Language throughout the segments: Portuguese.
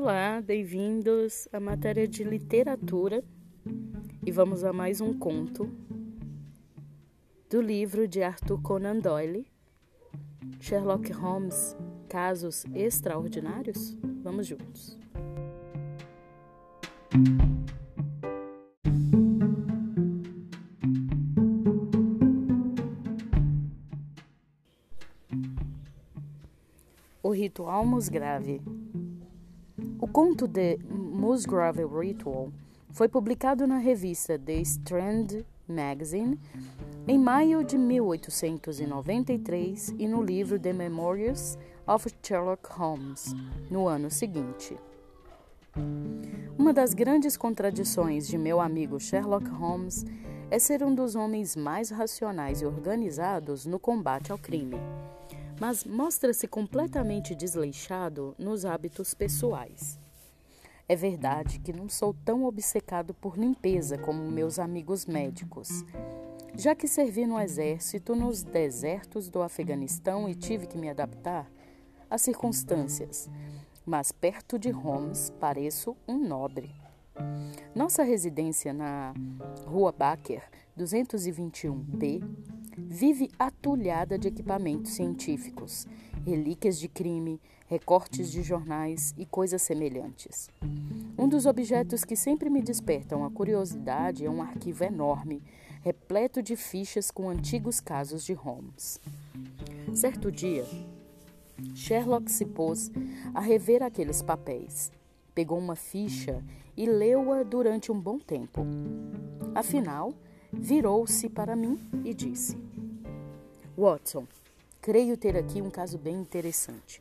Olá, bem-vindos à matéria de literatura e vamos a mais um conto do livro de Arthur Conan Doyle, Sherlock Holmes Casos Extraordinários. Vamos juntos. O ritual Musgrave. O conto de Musgrave Ritual foi publicado na revista The Strand Magazine em maio de 1893 e no livro The Memoirs of Sherlock Holmes no ano seguinte. Uma das grandes contradições de meu amigo Sherlock Holmes é ser um dos homens mais racionais e organizados no combate ao crime mas mostra-se completamente desleixado nos hábitos pessoais. É verdade que não sou tão obcecado por limpeza como meus amigos médicos, já que servi no exército nos desertos do Afeganistão e tive que me adaptar às circunstâncias, mas perto de Holmes pareço um nobre. Nossa residência na Rua Baker, 221B, vive atulhada de equipamentos científicos, relíquias de crime, recortes de jornais e coisas semelhantes. Um dos objetos que sempre me despertam a curiosidade é um arquivo enorme, repleto de fichas com antigos casos de Holmes. Certo dia, Sherlock se pôs a rever aqueles papéis. Pegou uma ficha e leu-a durante um bom tempo. Afinal, virou-se para mim e disse: Watson, creio ter aqui um caso bem interessante.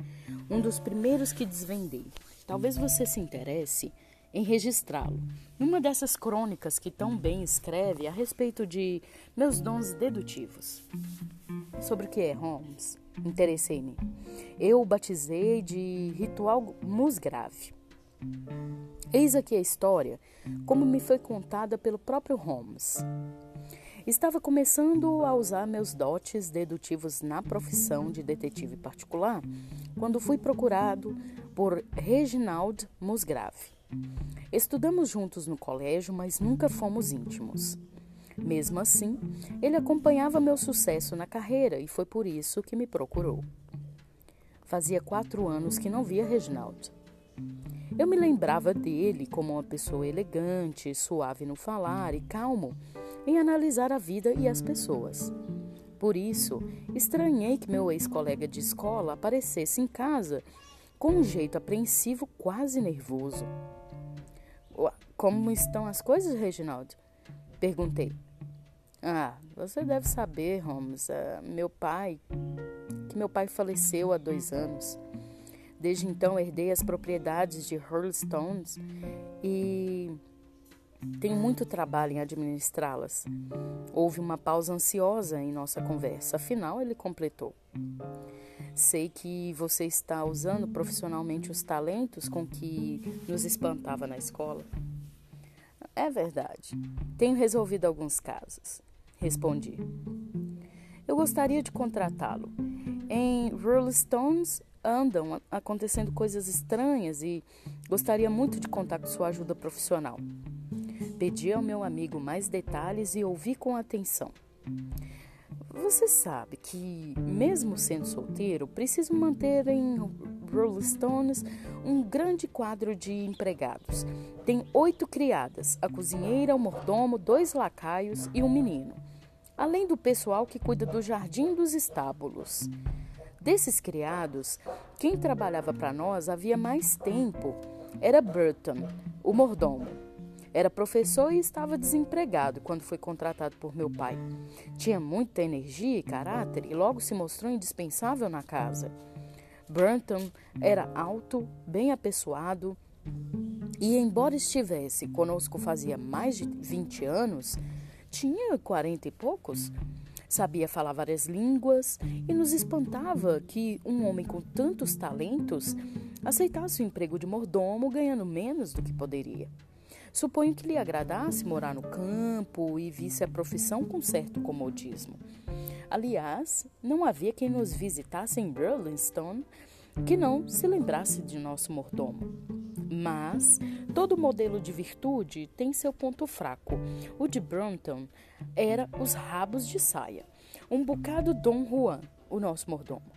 Um dos primeiros que desvendei. Talvez você se interesse em registrá-lo. Numa dessas crônicas que tão bem escreve a respeito de meus dons dedutivos. Sobre o que é Holmes? Interessei-me. Eu o batizei de ritual musgrave. Eis aqui a história, como me foi contada pelo próprio Holmes. Estava começando a usar meus dotes dedutivos na profissão de detetive particular quando fui procurado por Reginald Musgrave. Estudamos juntos no colégio, mas nunca fomos íntimos. Mesmo assim, ele acompanhava meu sucesso na carreira e foi por isso que me procurou. Fazia quatro anos que não via Reginald. Eu me lembrava dele como uma pessoa elegante, suave no falar e calmo em analisar a vida e as pessoas. Por isso, estranhei que meu ex-colega de escola aparecesse em casa com um jeito apreensivo, quase nervoso. Como estão as coisas, Reginaldo? Perguntei. Ah, você deve saber, Holmes, uh, meu pai, que meu pai faleceu há dois anos. Desde então herdei as propriedades de Hurlstones e tenho muito trabalho em administrá-las. Houve uma pausa ansiosa em nossa conversa, afinal ele completou. Sei que você está usando profissionalmente os talentos com que nos espantava na escola. É verdade. Tenho resolvido alguns casos, respondi. Eu gostaria de contratá-lo. Em Stones andam acontecendo coisas estranhas e gostaria muito de contar com sua ajuda profissional. Pedi ao meu amigo mais detalhes e ouvi com atenção. Você sabe que, mesmo sendo solteiro, preciso manter em Rolling Stones um grande quadro de empregados. Tem oito criadas, a cozinheira, o mordomo, dois lacaios e um menino. Além do pessoal que cuida do jardim dos estábulos. Desses criados, quem trabalhava para nós havia mais tempo era Burton, o mordomo. Era professor e estava desempregado quando foi contratado por meu pai. Tinha muita energia e caráter e logo se mostrou indispensável na casa. Burton era alto, bem apessoado e, embora estivesse conosco fazia mais de 20 anos, tinha quarenta e poucos. Sabia falar várias línguas e nos espantava que um homem com tantos talentos aceitasse o emprego de mordomo ganhando menos do que poderia. Suponho que lhe agradasse morar no campo e visse a profissão com certo comodismo. Aliás, não havia quem nos visitasse em Burlington que não se lembrasse de nosso mordomo. Mas todo modelo de virtude tem seu ponto fraco. O de Brunton era os rabos de saia. Um bocado Dom Juan, o nosso mordomo.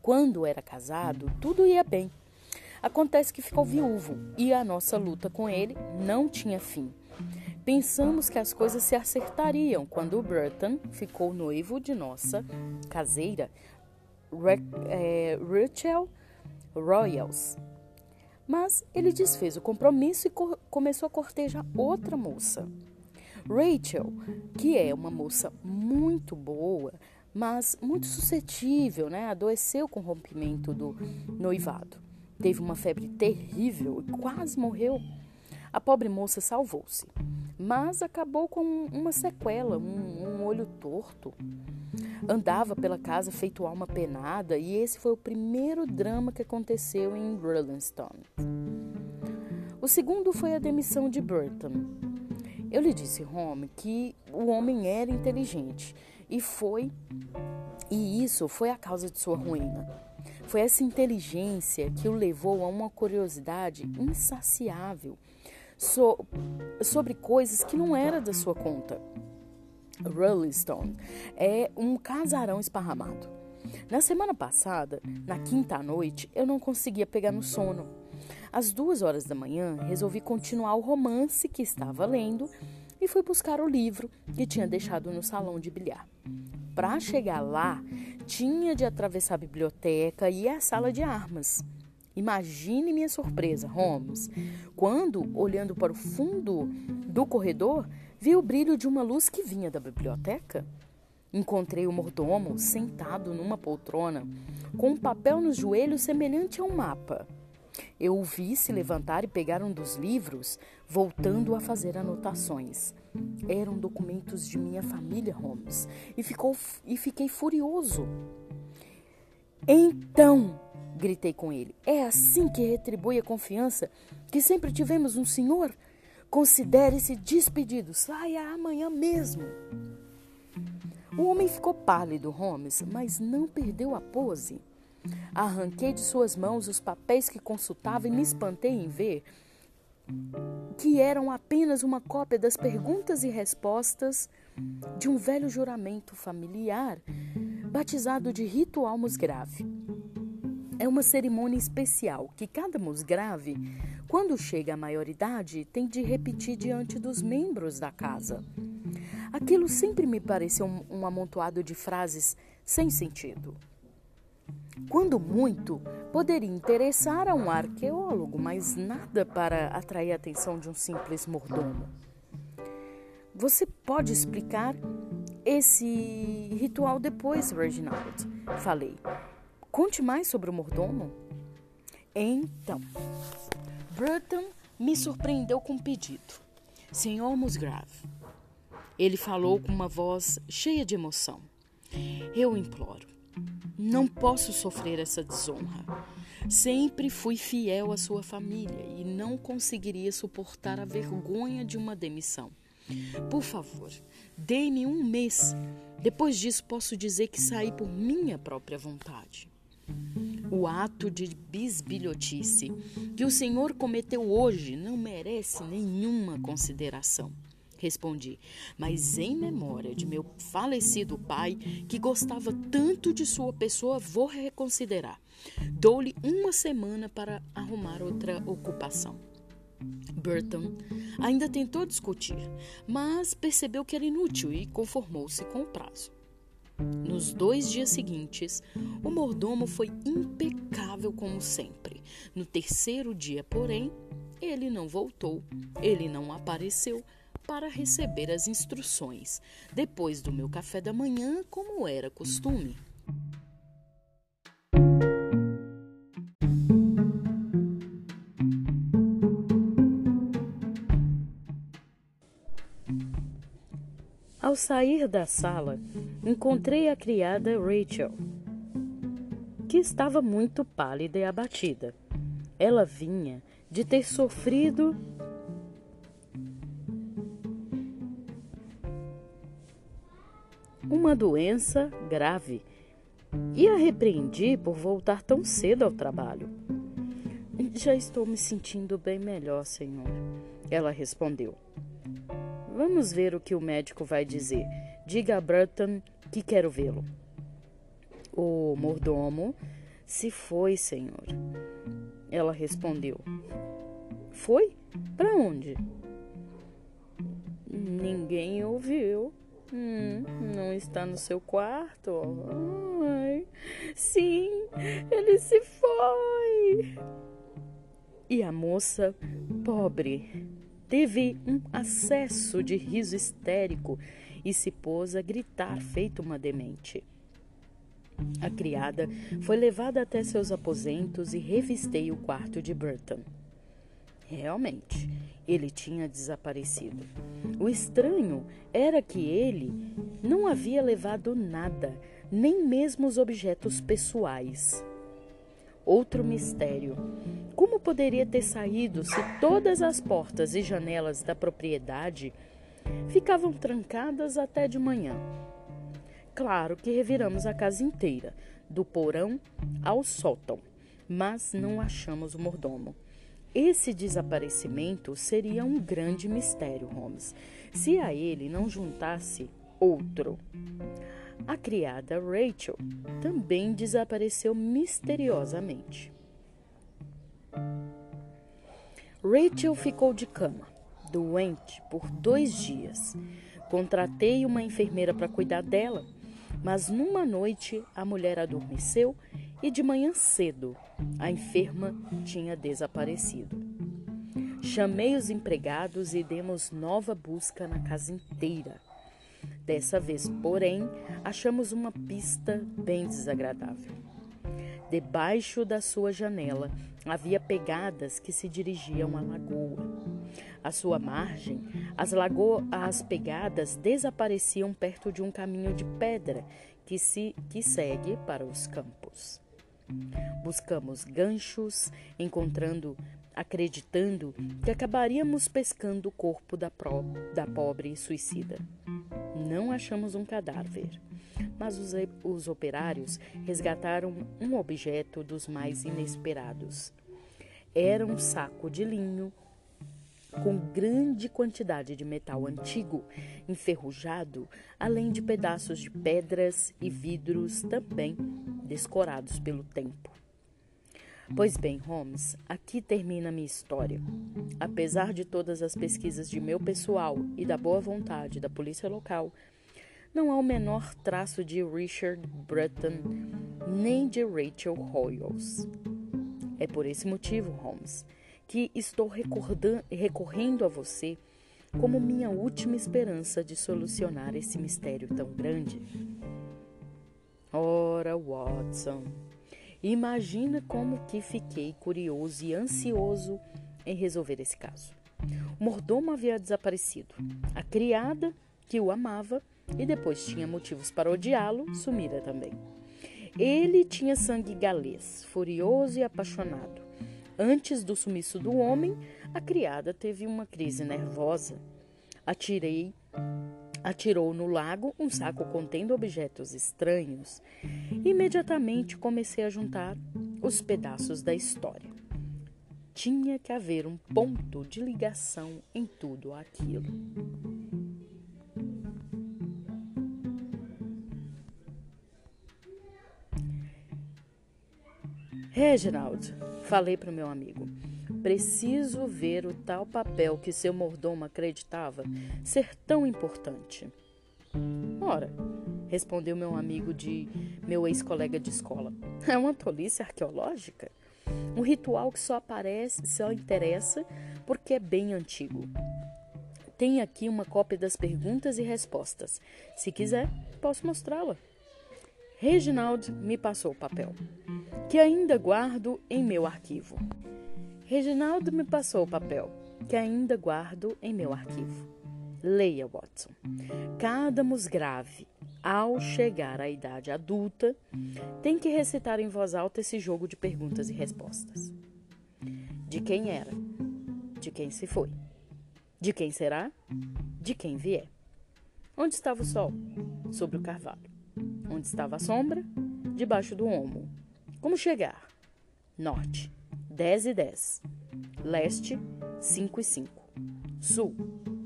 Quando era casado, tudo ia bem. Acontece que ficou viúvo e a nossa luta com ele não tinha fim. Pensamos que as coisas se acertariam quando o Burton ficou noivo de nossa caseira, é, Rachel Royals. Mas ele desfez o compromisso e co começou a cortejar outra moça. Rachel, que é uma moça muito boa, mas muito suscetível, né? Adoeceu com o rompimento do noivado. Teve uma febre terrível e quase morreu. A pobre moça salvou-se mas acabou com uma sequela, um, um olho torto. Andava pela casa feito alma penada e esse foi o primeiro drama que aconteceu em Rollinston. O segundo foi a demissão de Burton. Eu lhe disse, Home, que o homem era inteligente e foi e isso foi a causa de sua ruína. Foi essa inteligência que o levou a uma curiosidade insaciável so, sobre coisas que não era da sua conta. Rolling Stone é um casarão esparramado. Na semana passada, na quinta noite, eu não conseguia pegar no sono. Às duas horas da manhã, resolvi continuar o romance que estava lendo e fui buscar o livro que tinha deixado no salão de bilhar. Para chegar lá, tinha de atravessar a biblioteca e a sala de armas. Imagine minha surpresa, Holmes, quando, olhando para o fundo do corredor, vi o brilho de uma luz que vinha da biblioteca. Encontrei o mordomo sentado numa poltrona, com um papel nos joelhos semelhante a um mapa. Eu o vi se levantar e pegar um dos livros, voltando a fazer anotações. Eram documentos de minha família, Holmes, e, ficou, e fiquei furioso. Então, Gritei com ele. É assim que retribui a confiança que sempre tivemos no Senhor? Considere-se despedido. Saia amanhã mesmo. O homem ficou pálido, Holmes, mas não perdeu a pose. Arranquei de suas mãos os papéis que consultava e me espantei em ver que eram apenas uma cópia das perguntas e respostas de um velho juramento familiar batizado de ritual musgrave. É uma cerimônia especial que cada musgrave, quando chega à maioridade, tem de repetir diante dos membros da casa. Aquilo sempre me pareceu um, um amontoado de frases sem sentido. Quando muito, poderia interessar a um arqueólogo, mas nada para atrair a atenção de um simples mordomo. Você pode explicar esse ritual depois, Reginald? Falei. Conte mais sobre o mordomo. Então, Burton me surpreendeu com um pedido. Senhor Musgrave, ele falou com uma voz cheia de emoção. Eu imploro, não posso sofrer essa desonra. Sempre fui fiel à sua família e não conseguiria suportar a vergonha de uma demissão. Por favor, dê-me um mês. Depois disso, posso dizer que saí por minha própria vontade. O ato de bisbilhotice que o senhor cometeu hoje não merece nenhuma consideração. Respondi, mas em memória de meu falecido pai, que gostava tanto de sua pessoa, vou reconsiderar. Dou-lhe uma semana para arrumar outra ocupação. Burton ainda tentou discutir, mas percebeu que era inútil e conformou-se com o prazo. Nos dois dias seguintes, o mordomo foi impecável como sempre. No terceiro dia, porém, ele não voltou, ele não apareceu para receber as instruções, depois do meu café da manhã, como era costume. Ao sair da sala, encontrei a criada Rachel, que estava muito pálida e abatida. Ela vinha de ter sofrido uma doença grave e a repreendi por voltar tão cedo ao trabalho. Já estou me sentindo bem melhor, senhor, ela respondeu. Vamos ver o que o médico vai dizer. Diga a Burton que quero vê-lo. O mordomo se foi, senhor. Ela respondeu. Foi? Para onde? Ninguém ouviu. Hum, não está no seu quarto? Ai, sim, ele se foi. E a moça, pobre, teve um acesso de riso histérico e se pôs a gritar feito uma demente. A criada foi levada até seus aposentos e revistei o quarto de Burton. Realmente, ele tinha desaparecido. O estranho era que ele não havia levado nada, nem mesmo os objetos pessoais. Outro mistério. Como poderia ter saído se todas as portas e janelas da propriedade ficavam trancadas até de manhã? Claro que reviramos a casa inteira, do porão ao sótão, mas não achamos o mordomo. Esse desaparecimento seria um grande mistério, Holmes, se a ele não juntasse outro. A criada Rachel também desapareceu misteriosamente. Rachel ficou de cama, doente, por dois dias. Contratei uma enfermeira para cuidar dela mas numa noite a mulher adormeceu e de manhã cedo a enferma tinha desaparecido. Chamei os empregados e demos nova busca na casa inteira. Dessa vez, porém, achamos uma pista bem desagradável. Debaixo da sua janela havia pegadas que se dirigiam à lagoa. À sua margem, as, lago as pegadas desapareciam perto de um caminho de pedra que, se, que segue para os campos. Buscamos ganchos, encontrando, acreditando que acabaríamos pescando o corpo da, pro, da pobre suicida. Não achamos um cadáver, mas os, os operários resgataram um objeto dos mais inesperados. Era um saco de linho com grande quantidade de metal antigo, enferrujado, além de pedaços de pedras e vidros também descorados pelo tempo. Pois bem, Holmes, aqui termina minha história. Apesar de todas as pesquisas de meu pessoal e da boa vontade da polícia local, não há o menor traço de Richard Breton nem de Rachel Hoyles. É por esse motivo, Holmes, que estou recorrendo a você como minha última esperança de solucionar esse mistério tão grande. Ora, Watson, imagina como que fiquei curioso e ansioso em resolver esse caso. O mordomo havia desaparecido. A criada, que o amava e depois tinha motivos para odiá-lo, sumira também. Ele tinha sangue galês, furioso e apaixonado. Antes do sumiço do homem, a criada teve uma crise nervosa. Atirei, atirou no lago um saco contendo objetos estranhos. Imediatamente comecei a juntar os pedaços da história. Tinha que haver um ponto de ligação em tudo aquilo. Reginald, falei para o meu amigo, preciso ver o tal papel que seu mordomo acreditava ser tão importante. Ora, respondeu meu amigo de meu ex-colega de escola. É uma tolice arqueológica? Um ritual que só aparece, só interessa porque é bem antigo. Tem aqui uma cópia das perguntas e respostas. Se quiser, posso mostrá-la. Reginald me passou o papel que ainda guardo em meu arquivo. Reginaldo me passou o papel, que ainda guardo em meu arquivo. Leia, Watson. Cada musgrave, ao chegar à idade adulta, tem que recitar em voz alta esse jogo de perguntas e respostas. De quem era? De quem se foi? De quem será? De quem vier. Onde estava o sol? Sobre o carvalho. Onde estava a sombra? debaixo do Omo. Como chegar? Norte, 10 e 10. Leste, 5 e 5. Sul,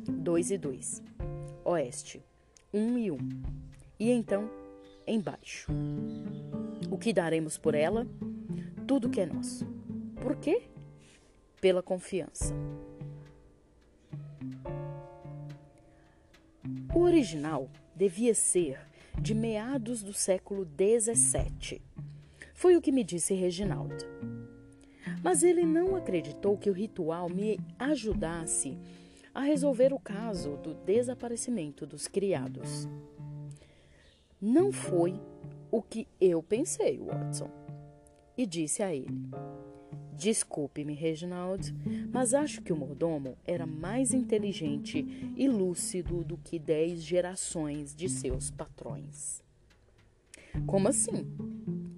2 e 2. Oeste, 1 e 1. E então, embaixo. O que daremos por ela? Tudo que é nosso. Por quê? Pela confiança. O original devia ser de meados do século XVII. Foi o que me disse Reginaldo. Mas ele não acreditou que o ritual me ajudasse a resolver o caso do desaparecimento dos criados. Não foi o que eu pensei, Watson. E disse a ele: Desculpe-me, Reginald, mas acho que o mordomo era mais inteligente e lúcido do que dez gerações de seus patrões. Como assim?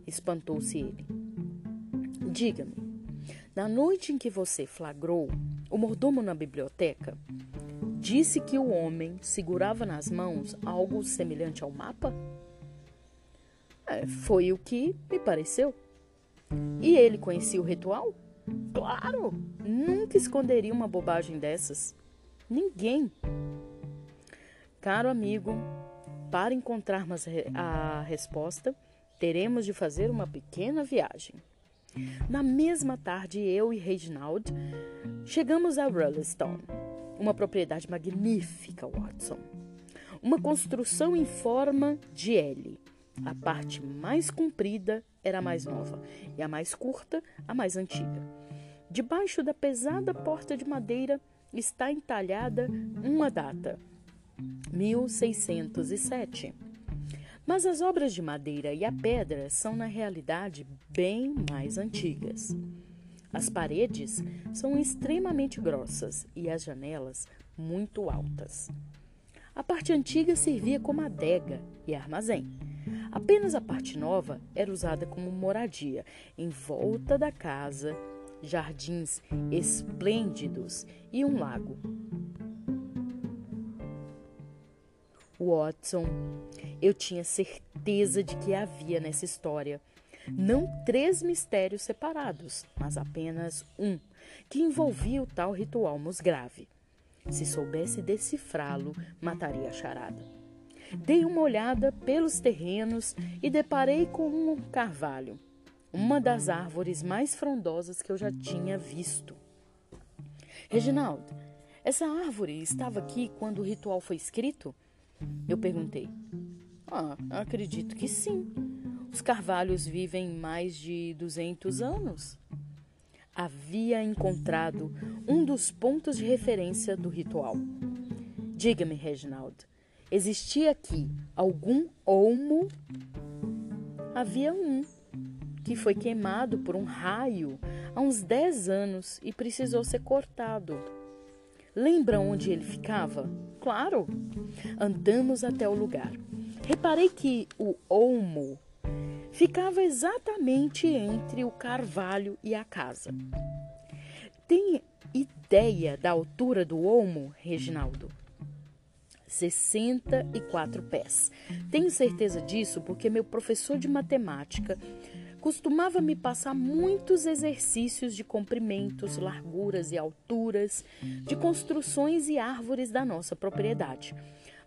espantou-se ele. Diga-me, na noite em que você flagrou o mordomo na biblioteca, disse que o homem segurava nas mãos algo semelhante ao mapa? É, foi o que me pareceu. E ele conhecia o ritual? Claro! Nunca esconderia uma bobagem dessas. Ninguém. Caro amigo, para encontrarmos a resposta, teremos de fazer uma pequena viagem. Na mesma tarde, eu e Reginald chegamos a Rollestone, uma propriedade magnífica, Watson. Uma construção em forma de L. A parte mais comprida era a mais nova e a mais curta, a mais antiga. Debaixo da pesada porta de madeira está entalhada uma data: 1607. Mas as obras de madeira e a pedra são, na realidade, bem mais antigas. As paredes são extremamente grossas e as janelas muito altas. A parte antiga servia como adega e armazém. Apenas a parte nova era usada como moradia. Em volta da casa, jardins esplêndidos e um lago. Watson, eu tinha certeza de que havia nessa história não três mistérios separados, mas apenas um, que envolvia o tal ritual musgrave. Se soubesse decifrá-lo, mataria a charada. Dei uma olhada pelos terrenos e deparei com um carvalho, uma das árvores mais frondosas que eu já tinha visto. Reginaldo, essa árvore estava aqui quando o ritual foi escrito? Eu perguntei. Ah, acredito que sim. Os carvalhos vivem mais de 200 anos. Havia encontrado um dos pontos de referência do ritual. Diga-me, Reginald, Existia aqui algum olmo? Havia um que foi queimado por um raio há uns 10 anos e precisou ser cortado. Lembra onde ele ficava? Claro! Andamos até o lugar. Reparei que o olmo ficava exatamente entre o carvalho e a casa. Tem ideia da altura do olmo, Reginaldo? 64 pés. Tenho certeza disso porque meu professor de matemática costumava me passar muitos exercícios de comprimentos, larguras e alturas de construções e árvores da nossa propriedade.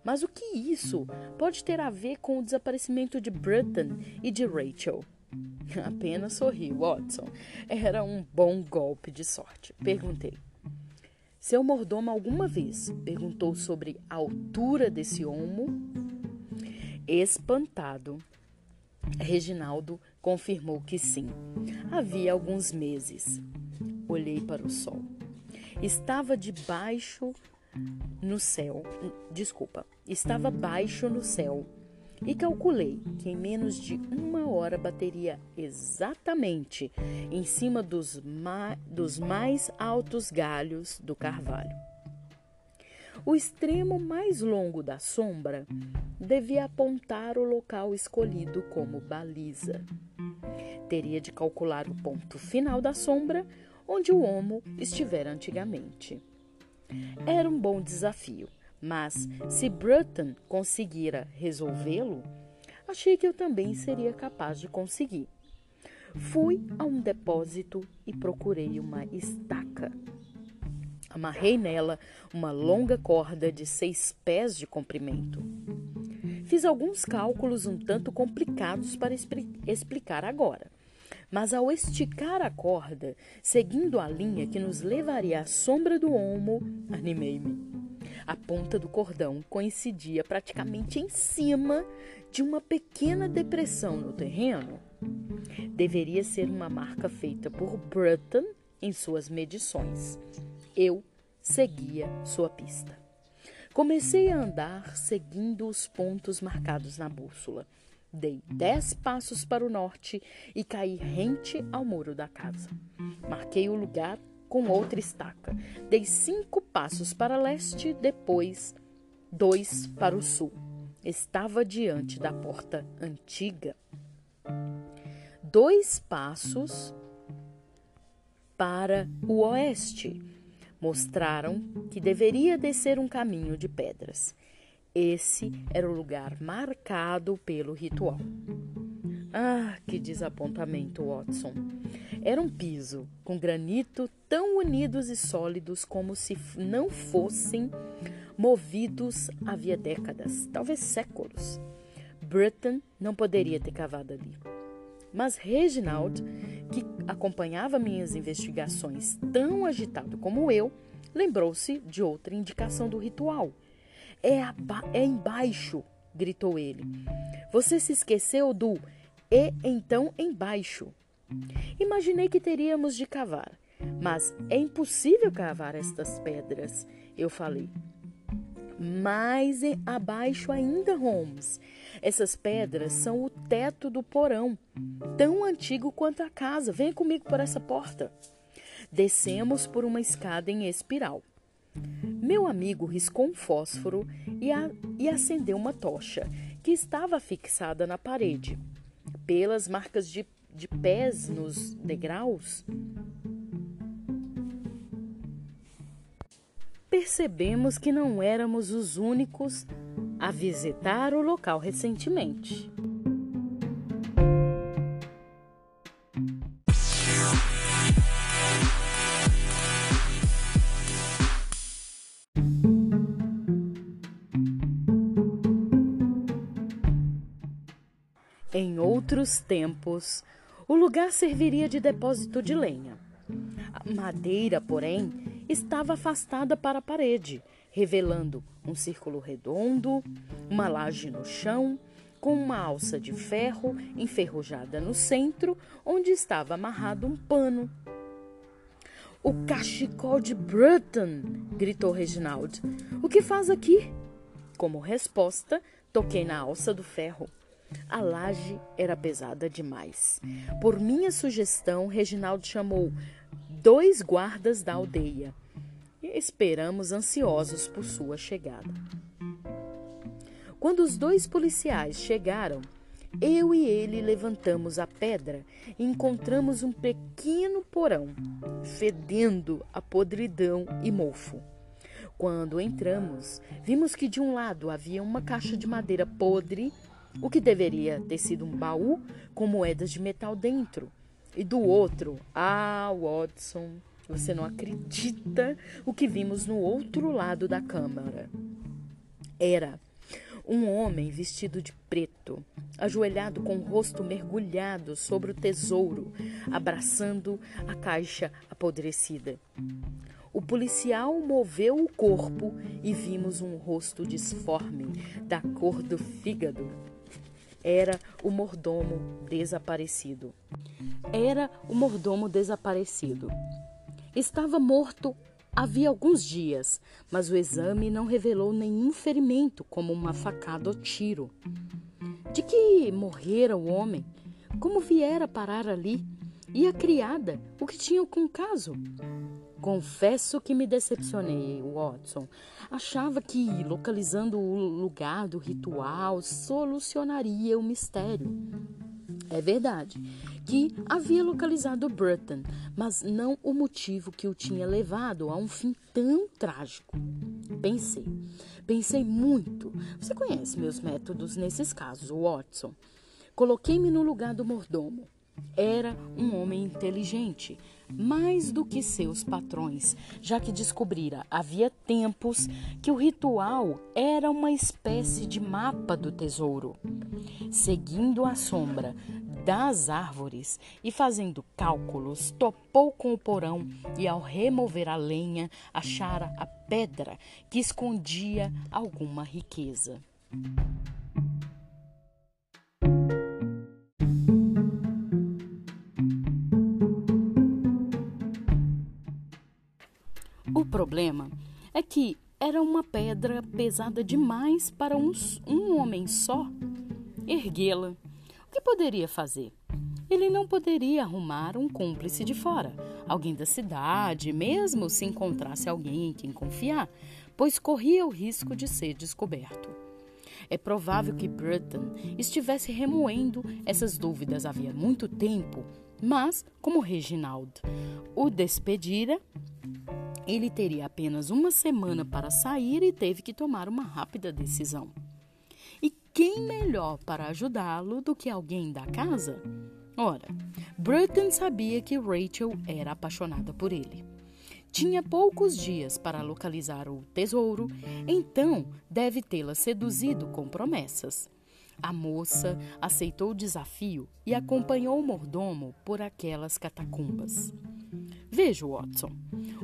Mas o que isso pode ter a ver com o desaparecimento de Burton e de Rachel? Apenas sorriu, Watson. Era um bom golpe de sorte. Perguntei. Seu mordomo alguma vez perguntou sobre a altura desse homo? Espantado, Reginaldo confirmou que sim. Havia alguns meses. Olhei para o sol. Estava debaixo no céu. Desculpa, estava baixo no céu e calculei que em menos de uma hora bateria exatamente em cima dos, ma dos mais altos galhos do carvalho. O extremo mais longo da sombra devia apontar o local escolhido como baliza. Teria de calcular o ponto final da sombra onde o homo estivera antigamente. Era um bom desafio mas se Bruton conseguira resolvê-lo, achei que eu também seria capaz de conseguir. Fui a um depósito e procurei uma estaca. Amarrei nela uma longa corda de seis pés de comprimento. Fiz alguns cálculos um tanto complicados para explicar agora. Mas ao esticar a corda, seguindo a linha que nos levaria à sombra do olmo, animei-me. A ponta do cordão coincidia praticamente em cima de uma pequena depressão no terreno. Deveria ser uma marca feita por Burton em suas medições. Eu seguia sua pista. Comecei a andar seguindo os pontos marcados na bússola. Dei dez passos para o norte e caí rente ao muro da casa. Marquei o lugar com outra estaca. Dei cinco passos para leste, depois dois para o sul. Estava diante da porta antiga. Dois passos para o oeste. Mostraram que deveria descer um caminho de pedras. Esse era o lugar marcado pelo ritual. Ah, que desapontamento, Watson. Era um piso com granito tão unidos e sólidos como se não fossem movidos havia décadas, talvez séculos. Burton não poderia ter cavado ali. Mas Reginald, que acompanhava minhas investigações tão agitado como eu, lembrou-se de outra indicação do ritual. É, é embaixo, gritou ele. Você se esqueceu do e então embaixo. Imaginei que teríamos de cavar, mas é impossível cavar estas pedras, eu falei. Mais abaixo ainda, Holmes. Essas pedras são o teto do porão, tão antigo quanto a casa. Venha comigo por essa porta. Descemos por uma escada em espiral. Meu amigo riscou um fósforo e, a, e acendeu uma tocha que estava fixada na parede pelas marcas de, de pés nos degraus, percebemos que não éramos os únicos a visitar o local recentemente. Em outros tempos, o lugar serviria de depósito de lenha. A madeira, porém, estava afastada para a parede, revelando um círculo redondo, uma laje no chão, com uma alça de ferro enferrujada no centro, onde estava amarrado um pano. O cachecol de Bruton! gritou Reginald. O que faz aqui? Como resposta, toquei na alça do ferro. A laje era pesada demais. Por minha sugestão, Reginaldo chamou dois guardas da aldeia e esperamos ansiosos por sua chegada. Quando os dois policiais chegaram, eu e ele levantamos a pedra e encontramos um pequeno porão, fedendo a podridão e mofo. Quando entramos, vimos que de um lado havia uma caixa de madeira podre o que deveria ter sido um baú com moedas de metal dentro. E do outro, ah, Watson, você não acredita o que vimos no outro lado da câmara. Era um homem vestido de preto, ajoelhado com o rosto mergulhado sobre o tesouro, abraçando a caixa apodrecida. O policial moveu o corpo e vimos um rosto disforme, da cor do fígado era o mordomo desaparecido. Era o mordomo desaparecido. Estava morto havia alguns dias, mas o exame não revelou nenhum ferimento, como uma facada ou tiro. De que morrera o homem? Como viera parar ali? E a criada? O que tinha com o caso? Confesso que me decepcionei, Watson. Achava que localizando o lugar do ritual solucionaria o mistério. É verdade que havia localizado Burton, mas não o motivo que o tinha levado a um fim tão trágico. Pensei, Pensei muito. Você conhece meus métodos nesses casos, Watson. Coloquei-me no lugar do mordomo. Era um homem inteligente, mais do que seus patrões, já que descobrira havia tempos que o ritual era uma espécie de mapa do tesouro. Seguindo a sombra das árvores e fazendo cálculos, topou com o porão e, ao remover a lenha, achara a pedra que escondia alguma riqueza. Problema é que era uma pedra pesada demais para um, um homem só erguê-la. O que poderia fazer? Ele não poderia arrumar um cúmplice de fora, alguém da cidade, mesmo se encontrasse alguém em quem confiar, pois corria o risco de ser descoberto. É provável que Burton estivesse remoendo essas dúvidas havia muito tempo, mas, como Reginald o despedira, ele teria apenas uma semana para sair e teve que tomar uma rápida decisão. E quem melhor para ajudá-lo do que alguém da casa? Ora, Burton sabia que Rachel era apaixonada por ele. Tinha poucos dias para localizar o tesouro, então deve tê-la seduzido com promessas. A moça aceitou o desafio e acompanhou o mordomo por aquelas catacumbas. Veja, Watson,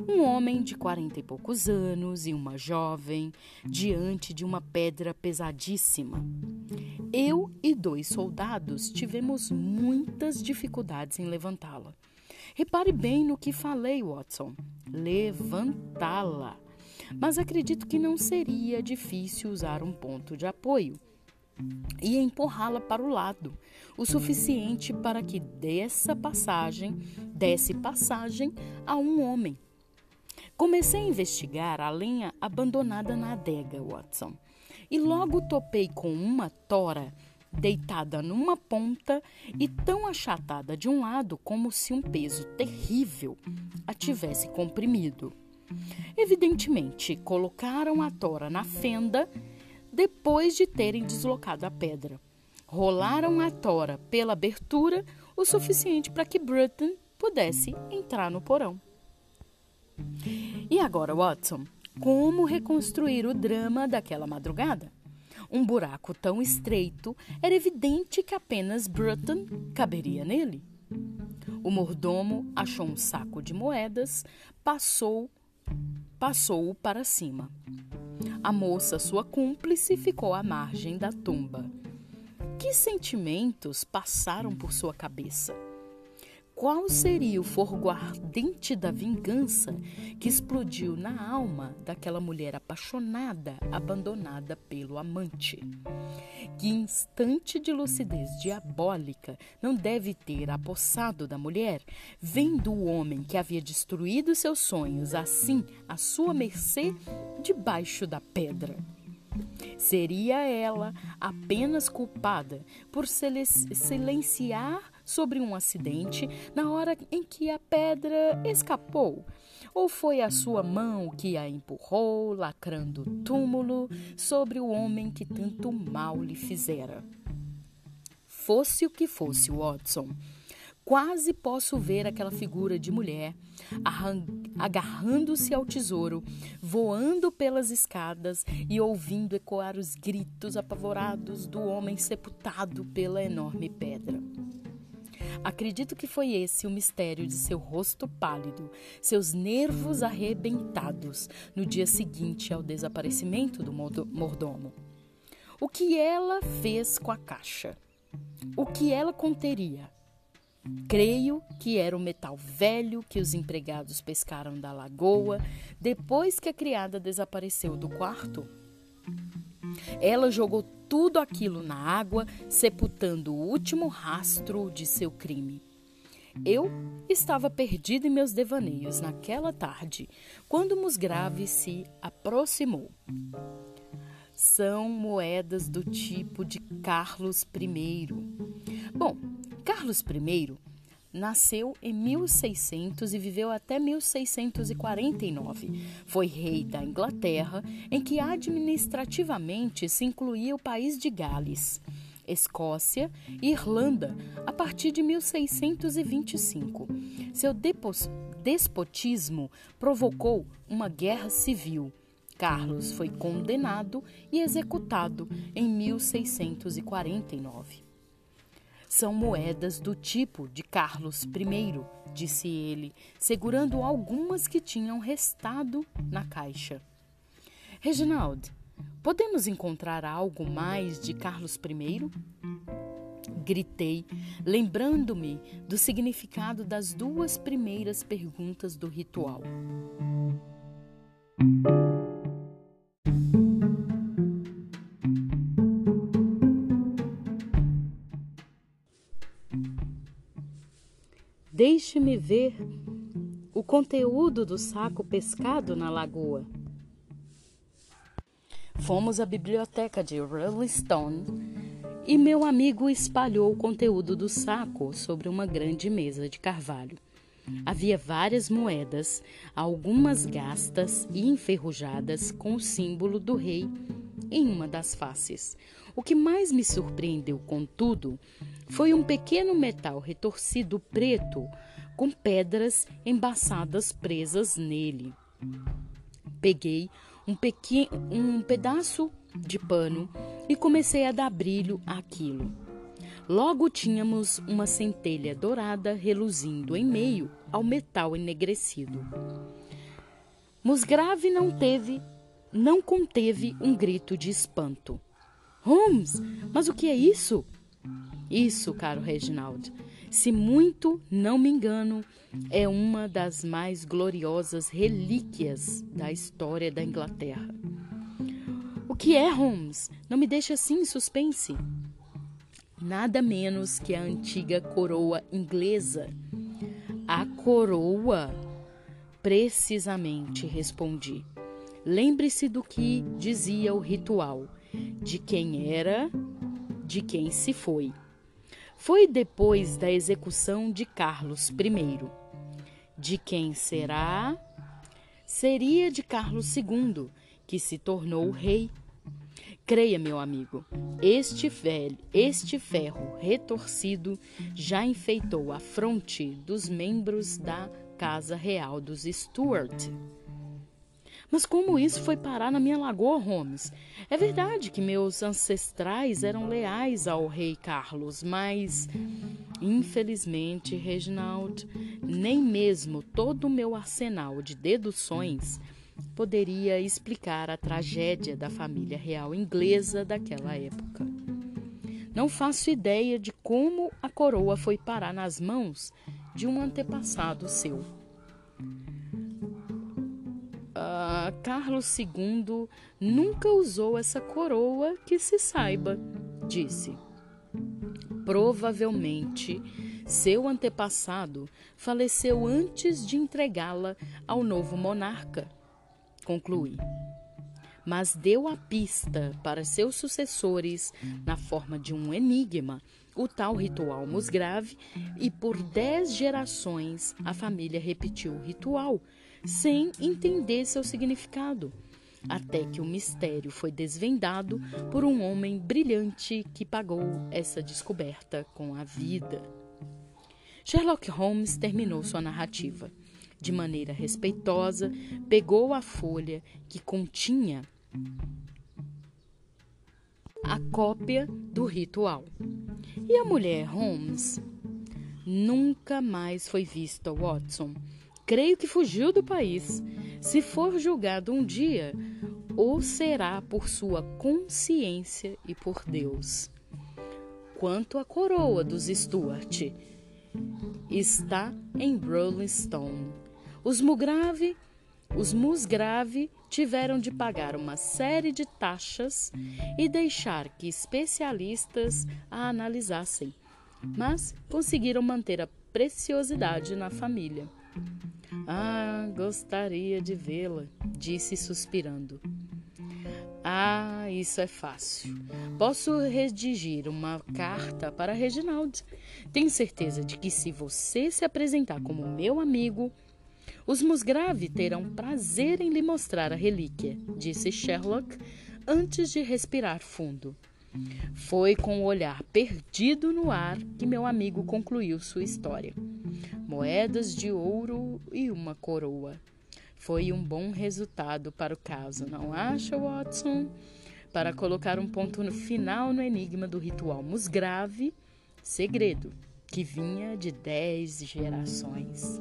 um homem de quarenta e poucos anos e uma jovem diante de uma pedra pesadíssima. Eu e dois soldados tivemos muitas dificuldades em levantá-la. Repare bem no que falei, Watson. Levantá-la. Mas acredito que não seria difícil usar um ponto de apoio e empurrá-la para o lado, o suficiente para que dessa passagem, desse passagem a um homem. Comecei a investigar a lenha abandonada na adega, Watson, e logo topei com uma tora deitada numa ponta e tão achatada de um lado como se um peso terrível a tivesse comprimido. Evidentemente, colocaram a tora na fenda depois de terem deslocado a pedra. Rolaram a tora pela abertura o suficiente para que Bruton pudesse entrar no porão. E agora, Watson, como reconstruir o drama daquela madrugada? Um buraco tão estreito era evidente que apenas Bruton caberia nele. O mordomo achou um saco de moedas, passou passou-o para cima. A moça, sua cúmplice, ficou à margem da tumba. Que sentimentos passaram por sua cabeça? Qual seria o fogo ardente da vingança que explodiu na alma daquela mulher apaixonada, abandonada pelo amante? Que instante de lucidez diabólica não deve ter apossado da mulher, vendo o homem que havia destruído seus sonhos assim à sua mercê debaixo da pedra? Seria ela apenas culpada por silenciar sobre um acidente na hora em que a pedra escapou? Ou foi a sua mão que a empurrou, lacrando o túmulo sobre o homem que tanto mal lhe fizera? Fosse o que fosse, Watson, quase posso ver aquela figura de mulher agarrando-se ao tesouro, voando pelas escadas e ouvindo ecoar os gritos apavorados do homem sepultado pela enorme pedra. Acredito que foi esse o mistério de seu rosto pálido, seus nervos arrebentados no dia seguinte ao desaparecimento do mordomo. O que ela fez com a caixa? O que ela conteria? Creio que era o metal velho que os empregados pescaram da lagoa depois que a criada desapareceu do quarto. Ela jogou tudo aquilo na água, sepultando o último rastro de seu crime. Eu estava perdido em meus devaneios naquela tarde, quando Musgrave se aproximou. São moedas do tipo de Carlos I. Bom, Carlos I nasceu em 1600 e viveu até 1649. Foi rei da Inglaterra, em que administrativamente se incluía o país de Gales. Escócia e Irlanda a partir de 1625. Seu despotismo provocou uma guerra civil. Carlos foi condenado e executado em 1649. São moedas do tipo de Carlos I, disse ele, segurando algumas que tinham restado na caixa. Reginald, podemos encontrar algo mais de Carlos I? Gritei, lembrando-me do significado das duas primeiras perguntas do ritual. Deixe-me ver o conteúdo do saco pescado na lagoa. Fomos à biblioteca de Rolling Stone e meu amigo espalhou o conteúdo do saco sobre uma grande mesa de carvalho. Havia várias moedas, algumas gastas e enferrujadas com o símbolo do rei em uma das faces. O que mais me surpreendeu, contudo, foi um pequeno metal retorcido preto com pedras embaçadas presas nele. Peguei um, pequeno, um pedaço de pano e comecei a dar brilho àquilo. Logo tínhamos uma centelha dourada reluzindo em meio ao metal enegrecido. Musgrave não teve, não conteve um grito de espanto. Holmes, mas o que é isso? Isso, caro Reginald, se muito não me engano, é uma das mais gloriosas relíquias da história da Inglaterra. O que é, Holmes? Não me deixe assim em suspense. Nada menos que a antiga coroa inglesa. A coroa? Precisamente, respondi. Lembre-se do que dizia o ritual: de quem era, de quem se foi. Foi depois da execução de Carlos I. De quem será? Seria de Carlos II, que se tornou rei. Creia, meu amigo, este velho, este ferro retorcido já enfeitou a fronte dos membros da Casa Real dos Stuart. Mas como isso foi parar na minha lagoa, Holmes? É verdade que meus ancestrais eram leais ao rei Carlos, mas infelizmente, Reginald, nem mesmo todo o meu arsenal de deduções poderia explicar a tragédia da família real inglesa daquela época. Não faço ideia de como a coroa foi parar nas mãos de um antepassado seu. Uh, Carlos II nunca usou essa coroa que se saiba, disse. Provavelmente, seu antepassado faleceu antes de entregá-la ao novo monarca, concluí. Mas deu a pista para seus sucessores na forma de um enigma, o tal ritual Musgrave, e por dez gerações a família repetiu o ritual sem entender seu significado, até que o mistério foi desvendado por um homem brilhante que pagou essa descoberta com a vida. Sherlock Holmes terminou sua narrativa. De maneira respeitosa, pegou a folha que continha a cópia do ritual. E a mulher Holmes? Nunca mais foi vista, Watson. Creio que fugiu do país. Se for julgado um dia, ou será por sua consciência e por Deus. Quanto à coroa dos Stuart, está em Rolling Stone. Os Mugrave, os Musgrave tiveram de pagar uma série de taxas e deixar que especialistas a analisassem, mas conseguiram manter a preciosidade na família. Ah, gostaria de vê-la, disse suspirando. Ah, isso é fácil. Posso redigir uma carta para Reginald. Tenho certeza de que se você se apresentar como meu amigo, os Musgrave terão prazer em lhe mostrar a relíquia, disse Sherlock antes de respirar fundo. Foi com o olhar perdido no ar que meu amigo concluiu sua história. Moedas de ouro e uma coroa. Foi um bom resultado para o caso, não acha, Watson? Para colocar um ponto no final no enigma do ritual musgrave, segredo que vinha de dez gerações.